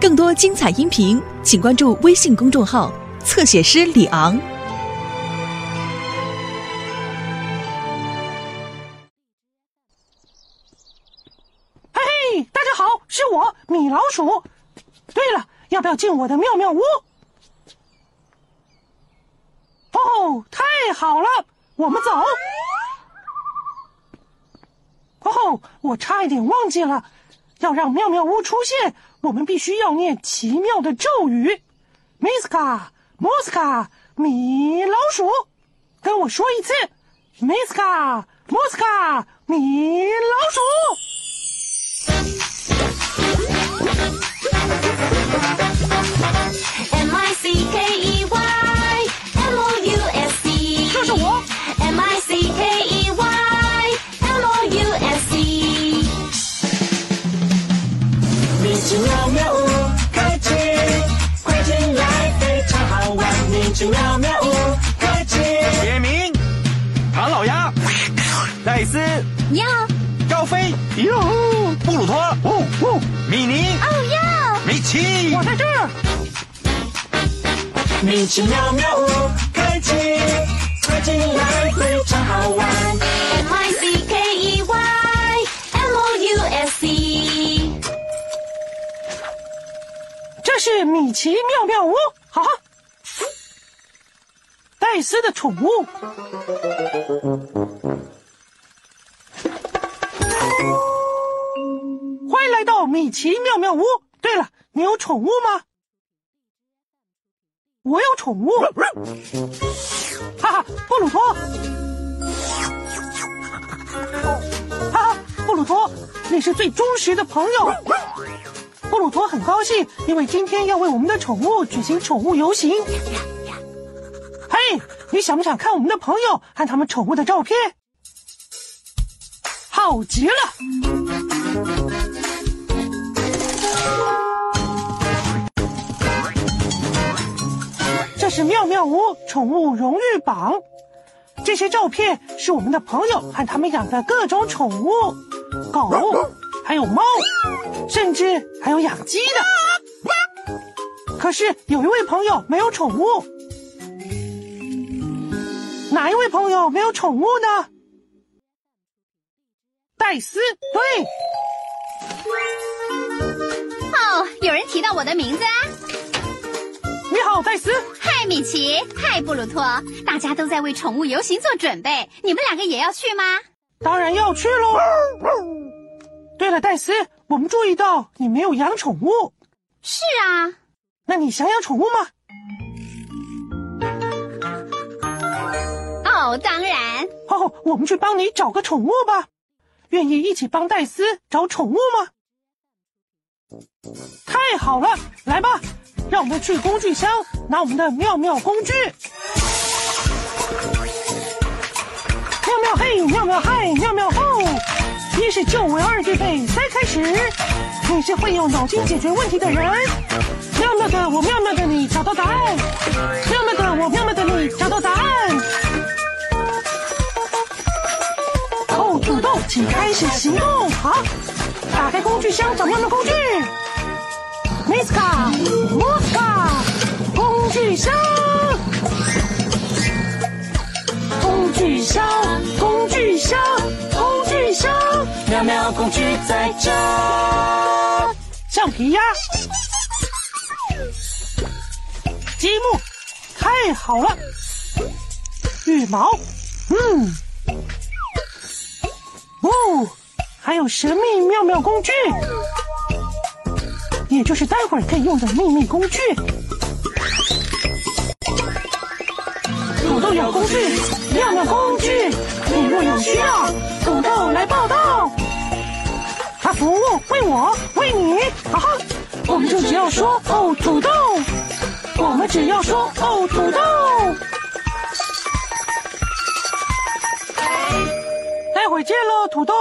更多精彩音频，请关注微信公众号“侧写师李昂”。嘿嘿，大家好，是我米老鼠。对了，要不要进我的妙妙屋？哦，太好了，我们走。哦，我差一点忘记了，要让妙妙屋出现，我们必须要念奇妙的咒语。Miska Moska 米老鼠，跟我说一次，Miska Moska 米老鼠。是米奇妙妙屋，好。戴斯的宠物，欢迎来到米奇妙妙屋。对了，你有宠物吗？我有宠物，哈哈，布鲁托，哈哈，布鲁托，你是最忠实的朋友。布鲁托很高兴，因为今天要为我们的宠物举行宠物游行。嘿，你想不想看我们的朋友和他们宠物的照片？好极了！这是妙妙屋宠物荣誉榜，这些照片是我们的朋友和他们养的各种宠物，狗，还有猫，甚至还有养鸡的。可是有一位朋友没有宠物，哪一位朋友没有宠物呢？戴斯，对，哦，有人提到我的名字啊！你好，戴斯。嗨，米奇，嗨，布鲁托，大家都在为宠物游行做准备，你们两个也要去吗？当然要去喽。对了，戴斯，我们注意到你没有养宠物，是啊，那你想养宠物吗？哦，当然，哦，我们去帮你找个宠物吧。愿意一起帮戴斯找宠物吗？太好了，来吧，让我们去工具箱拿我们的妙妙工具。妙妙嘿，妙妙嗨，妙妙吼！一是救为二预备，三开始。你是会用脑筋解决问题的人。妙妙的我，妙妙的你，找到答案。妙妙的我，妙妙的你，找到答案。哦，土豆，请开始行动。好，打开工具箱，找妙妙工具。Miska Moska，工具箱，工具箱，工具箱，妙妙工具在这。橡皮鸭，积木，太好了。羽毛，嗯，哦，还有神秘妙妙工具，也就是待会儿可以用的秘密工具。土豆有工具，妙妙工具，你若有需要，为我为你，哈哈，我们就只要说哦土豆，我们只要说哦土豆。待会儿见喽，土豆。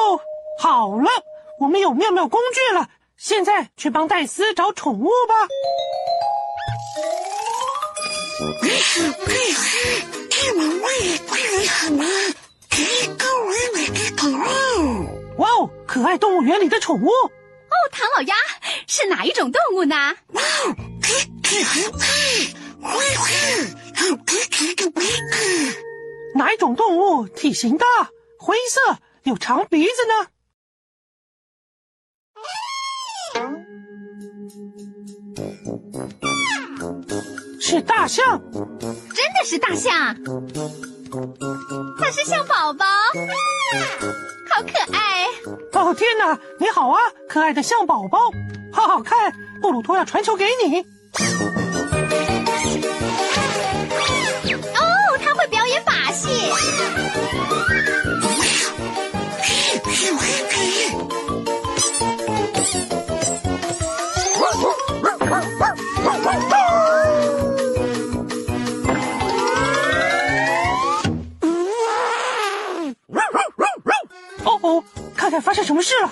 好了，我们有妙妙工具了，现在去帮戴斯找宠物吧。哇哦，可爱动物园里的宠物，哦，唐老鸭是哪一种动物呢？哪一种动物体型大、灰色、有长鼻子呢？是大象。真的是大象，它是象宝宝，好可爱。哦天哪！你好啊，可爱的象宝宝，好好看。布鲁托要传球给你。发生什么事了。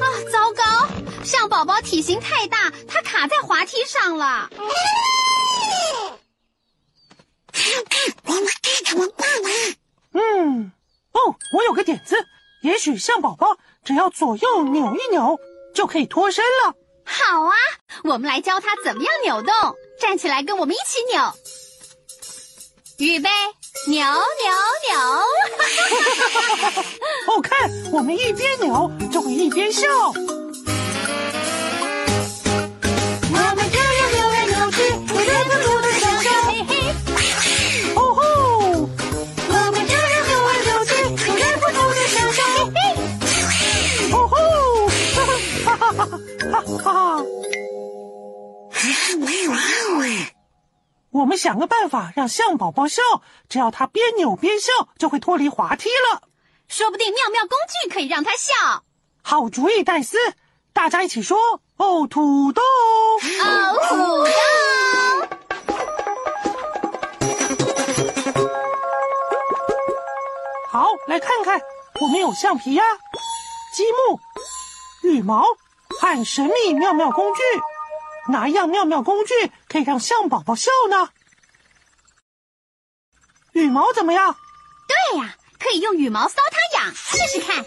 啊，糟糕！象宝宝体型太大，它卡在滑梯上了。嗯，哦，我有个点子，也许象宝宝只要左右扭一扭，就可以脱身了。好啊，我们来教它怎么样扭动。站起来，跟我们一起扭。预备，扭扭扭！哦，看，我们一边扭就会一边笑。们想个办法让象宝宝笑，只要他边扭边笑，就会脱离滑梯了。说不定妙妙工具可以让它笑。好主意，戴斯！大家一起说：哦，土豆！哦，土豆。好，来看看，我们有橡皮呀、积木、羽毛和神秘妙妙工具。哪一样妙妙工具可以让象宝宝笑呢？羽毛怎么样？对呀，可以用羽毛搔它痒，试试看。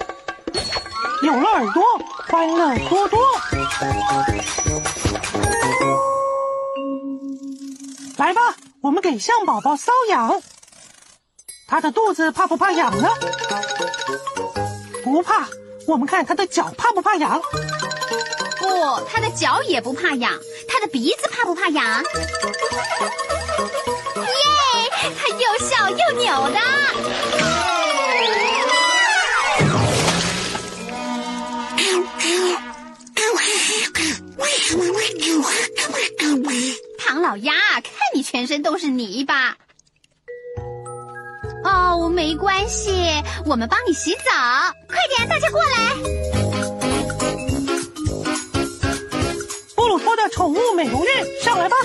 有了耳朵，欢乐多多。来吧，我们给象宝宝搔痒。它的肚子怕不怕痒呢？不怕。我们看它的脚怕不怕痒？不，它的脚也不怕痒，它的鼻子怕不怕痒？耶，它又笑又扭的。唐老鸭，看你全身都是泥巴。哦，没关系，我们帮你洗澡。快点，大家过来。布鲁托的宠物美容院，上来吧。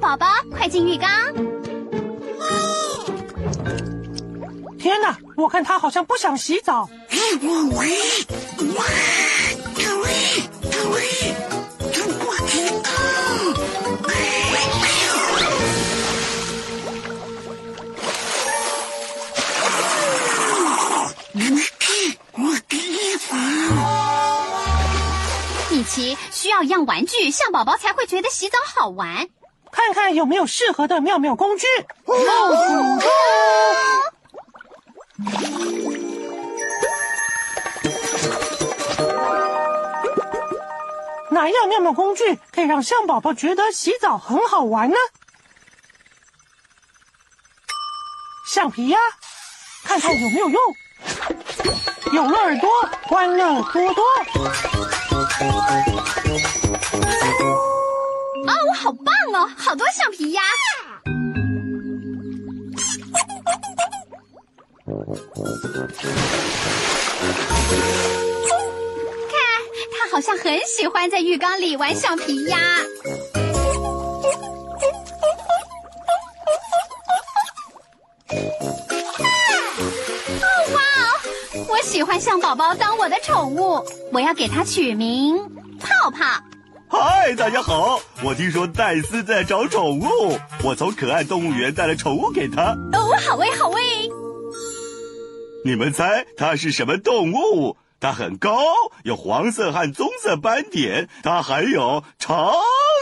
宝宝，快进浴缸。天哪，我看他好像不想洗澡。米奇需要一样玩具，象宝宝才会觉得洗澡好玩。看看有没有适合的妙妙工具。哦，哪样妙妙工具可以让象宝宝觉得洗澡很好玩呢？橡皮呀，看看有没有用。有了耳朵，欢乐多多。好多橡皮鸭！看，他好像很喜欢在浴缸里玩橡皮鸭。哦哇哦，我喜欢象宝宝当我的宠物，我要给它取名泡泡。嗨，大家好！我听说戴斯在找宠物，我从可爱动物园带了宠物给他。哦，好喂，好喂！你们猜它是什么动物？它很高，有黄色和棕色斑点，它还有长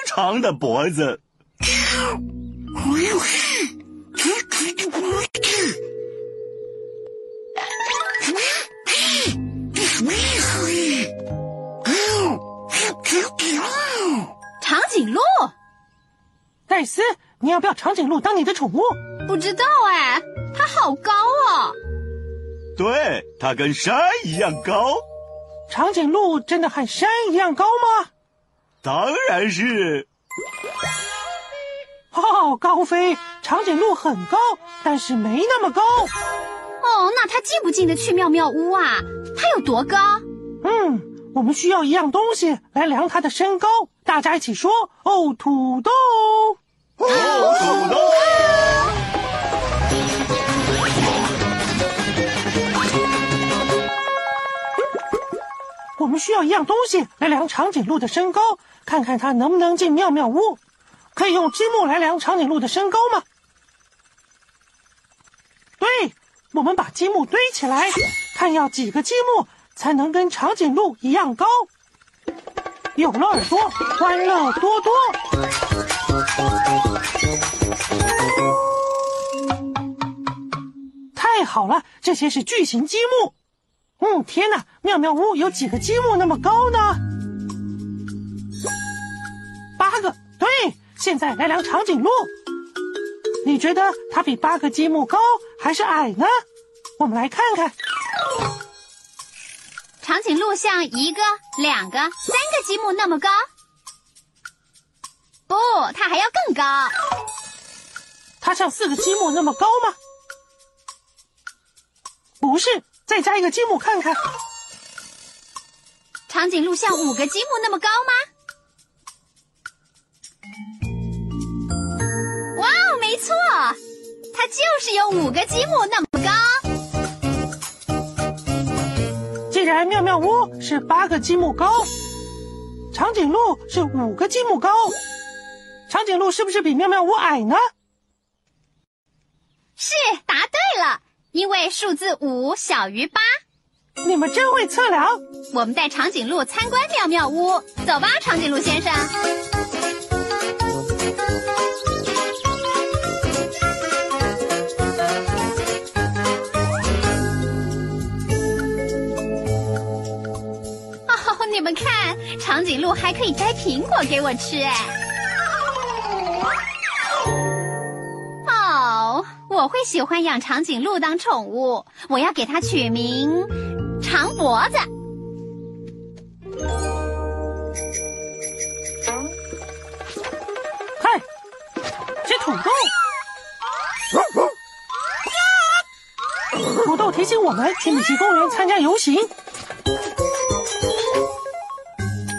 长的脖子。长颈鹿？戴斯，你要不要长颈鹿当你的宠物？不知道哎，它好高哦。对，它跟山一样高。长颈鹿真的和山一样高吗？当然是。哦，高飞，长颈鹿很高，但是没那么高。哦，那它进不进得去妙妙屋啊？它有多高？嗯，我们需要一样东西来量它的身高。大家一起说：哦，土豆。哦，土豆。我们需要一样东西来量长颈鹿的身高，看看它能不能进妙妙屋。可以用积木来量长颈鹿的身高吗？对，我们把积木堆起来，看要几个积木才能跟长颈鹿一样高。有了耳朵，欢乐多多。太好了，这些是巨型积木。嗯，天哪！妙妙屋有几个积木那么高呢？八个。对，现在来量长颈鹿。你觉得它比八个积木高还是矮呢？我们来看看。长颈鹿像一个、两个、三个积木那么高？不，它还要更高。它像四个积木那么高吗？不是。再加一个积木看看。长颈鹿像五个积木那么高吗？哇哦，没错，它就是有五个积木那么妙妙屋是八个积木高，长颈鹿是五个积木高，长颈鹿是不是比妙妙屋矮呢？是，答对了。因为数字五小于八，你们真会测量。我们带长颈鹿参观妙妙屋，走吧，长颈鹿先生。们看，长颈鹿还可以摘苹果给我吃，哎。哦，我会喜欢养长颈鹿当宠物，我要给它取名长脖子。嗨，吃土豆。土豆提醒我们去米奇公园参加游行。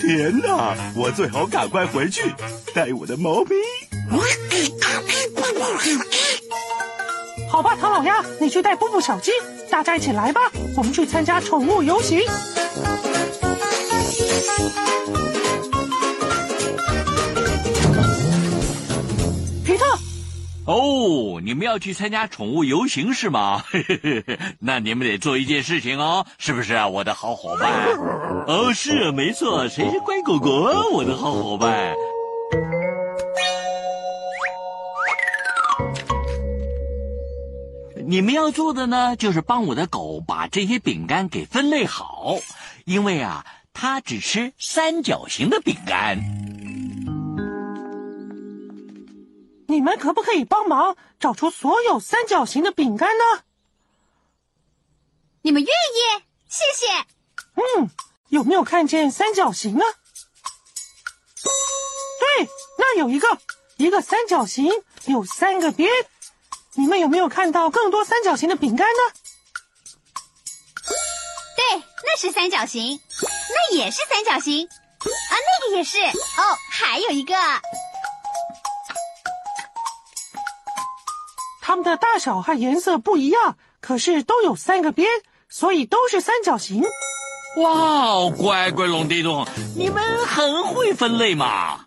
天哪，我最好赶快回去带我的猫咪。好吧，唐老鸭，你去带布布小鸡，大家一起来吧，我们去参加宠物游行。哦，你们要去参加宠物游行是吗？那你们得做一件事情哦，是不是啊，我的好伙伴？哦，是啊，没错，谁是乖狗狗啊，我的好伙伴？你们要做的呢，就是帮我的狗把这些饼干给分类好，因为啊，它只吃三角形的饼干。你们可不可以帮忙找出所有三角形的饼干呢？你们愿意？谢谢。嗯，有没有看见三角形呢？对，那有一个，一个三角形有三个边。你们有没有看到更多三角形的饼干呢？对，那是三角形，那也是三角形，啊，那个也是。哦，还有一个，它们的大小和颜色不一样，可是都有三个边，所以都是三角形。哇哦，乖乖龙地洞，你们很会分类嘛！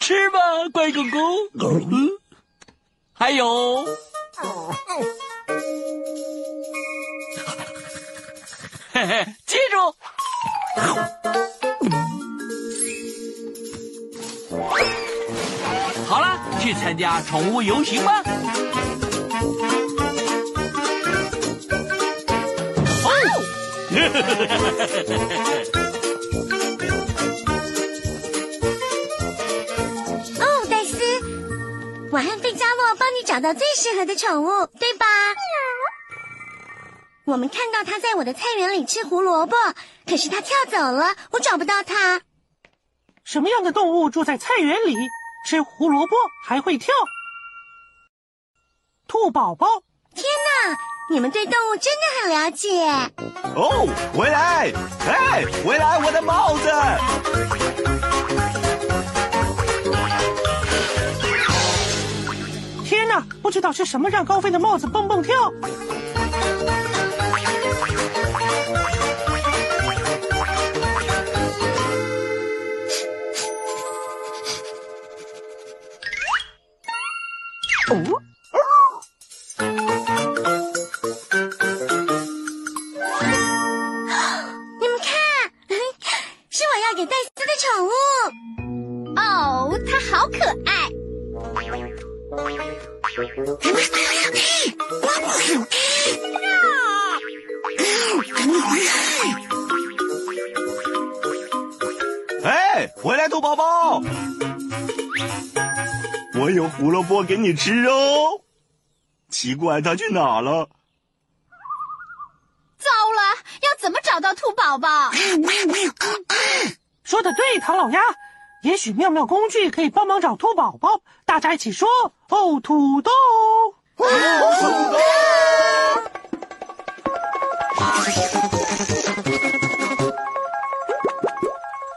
吃吧，乖狗狗。嗯，还有，嘿嘿，记住。去参加宠物游行吗。哦，戴斯，我和费加洛帮你找到最适合的宠物，对吧？我们看到它在我的菜园里吃胡萝卜，可是它跳走了，我找不到它。什么样的动物住在菜园里，吃胡萝卜还会跳？兔宝宝。天哪，你们对动物真的很了解。哦，回来！哎，回来！我的帽子！天哪，不知道是什么让高飞的帽子蹦蹦跳。我有胡萝卜给你吃哦。奇怪，它去哪了？糟了，要怎么找到兔宝宝？说的对，唐老鸭。也许妙妙工具可以帮忙找兔宝宝。大家一起说：哦，土豆！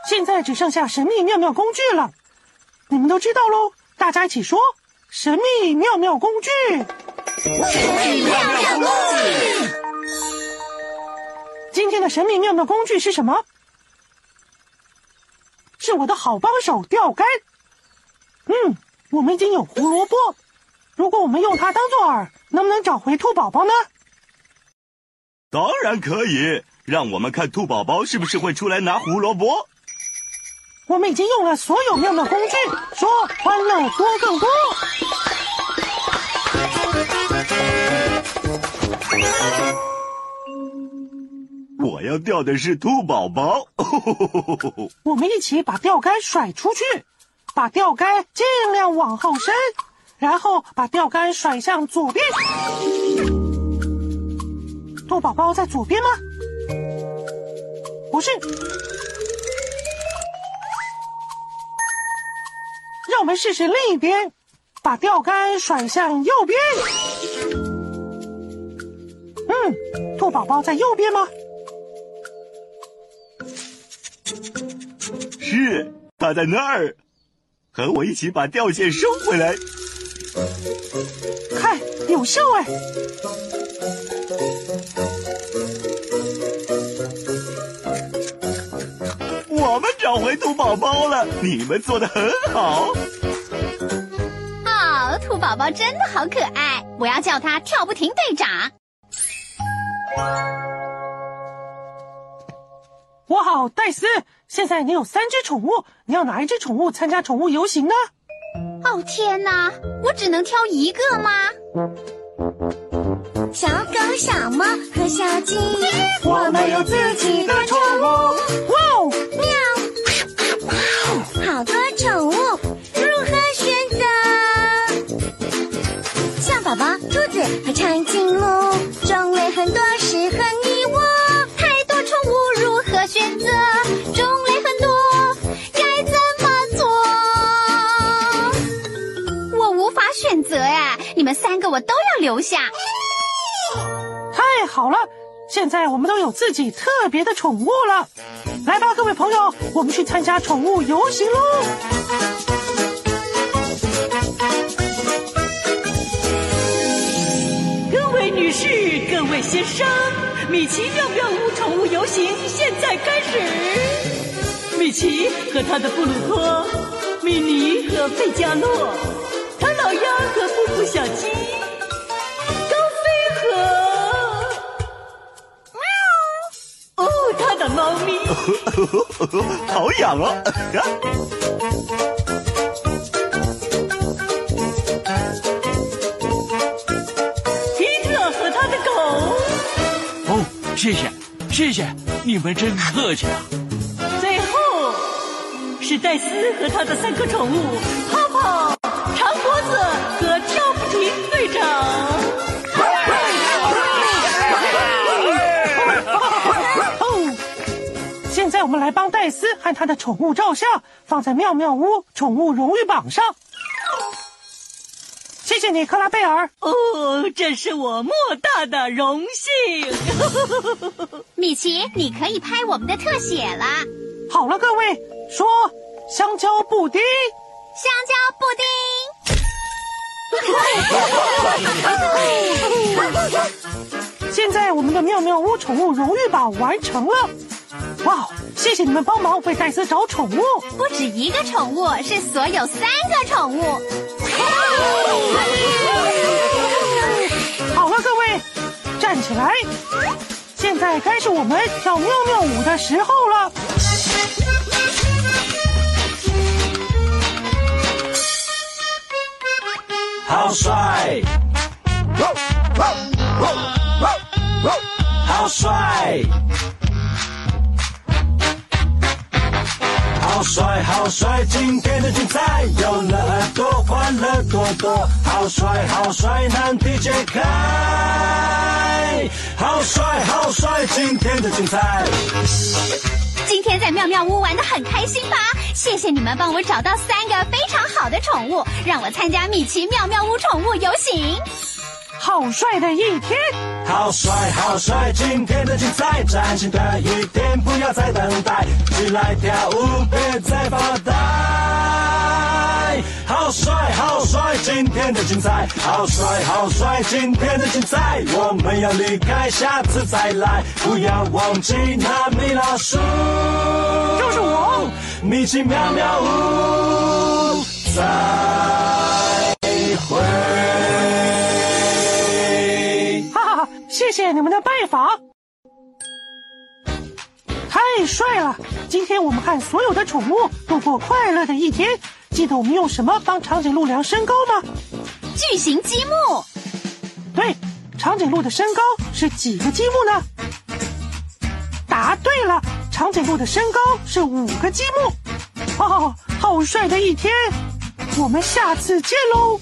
现在只剩下神秘妙妙工具了，你们都知道喽。大家一起说：神秘妙妙工具！神秘妙妙工具。今天的神秘妙妙工具是什么？是我的好帮手钓竿。嗯，我们已经有胡萝卜，如果我们用它当做饵，能不能找回兔宝宝呢？当然可以，让我们看兔宝宝是不是会出来拿胡萝卜。我们已经用了所有妙妙工具，说欢乐多更多。我要钓的是兔宝宝。我们一起把钓竿甩出去，把钓竿尽量往后伸，然后把钓竿甩向左边。兔宝宝在左边吗？不是。我们试试另一边，把钓竿甩向右边。嗯，兔宝宝在右边吗？是，他在那儿，和我一起把钓线收回来。看，有效哎！找回兔宝宝了，你们做的很好。哦，兔宝宝真的好可爱，我要叫它跳不停队长。我好，戴斯。现在你有三只宠物，你要哪一只宠物参加宠物游行呢？哦天哪，我只能挑一个吗？小狗、小猫和小鸡，我们有自己的宠物。哇哦！喵！好多宠物，如何选择？象宝宝、兔子和长颈鹿，种类很多，适合你我。太多宠物，如何选择？种类很多，该怎么做？我无法选择呀，你们三个我都要留下。太好了，现在我们都有自己特别的宠物了。来吧，各位朋友，我们去参加宠物游行喽！各位女士，各位先生，米奇妙妙屋宠物游行现在开始。米奇和他的布鲁托，米妮和费加洛，猫咪。好痒哦！皮特和他的狗，哦，谢谢，谢谢，你们真客气啊！最后是戴斯和他的三个宠物：们来帮戴斯和他的宠物照相，放在妙妙屋宠物荣誉榜上。谢谢你，克拉贝尔。哦，这是我莫大的荣幸。米奇，你可以拍我们的特写了！好了，各位，说香蕉布丁。香蕉布丁，现在我们的妙妙屋宠物荣誉榜完成了。哇，谢谢你们帮忙为戴斯找宠物。不止一个宠物，是所有三个宠物。好了，各位，站起来。现在该是我们跳妙妙舞的时候了。好帅！好帅！好帅，好帅！今天的精彩有了耳朵，欢乐多多。好帅，好帅！难题解开。好帅，好帅！今天的精彩。今天在妙妙屋玩的很开心吧？谢谢你们帮我找到三个非常好的宠物，让我参加米奇妙妙屋宠物游行。好帅的一天！好帅，好帅！今天的精彩，崭新的一天，不要再等待，起来跳舞，别再发呆。好帅，好帅！今天的精彩，好帅，好帅！今天的精彩，我们要离开，下次再来，不要忘记那米老鼠，就是我，米奇妙妙屋，再会。谢谢你们的拜访，太帅了！今天我们和所有的宠物度过快乐的一天。记得我们用什么帮长颈鹿量身高吗？巨型积木，对，长颈鹿的身高是几个积木呢？答对了，长颈鹿的身高是五个积木。哦，好帅的一天！我们下次见喽。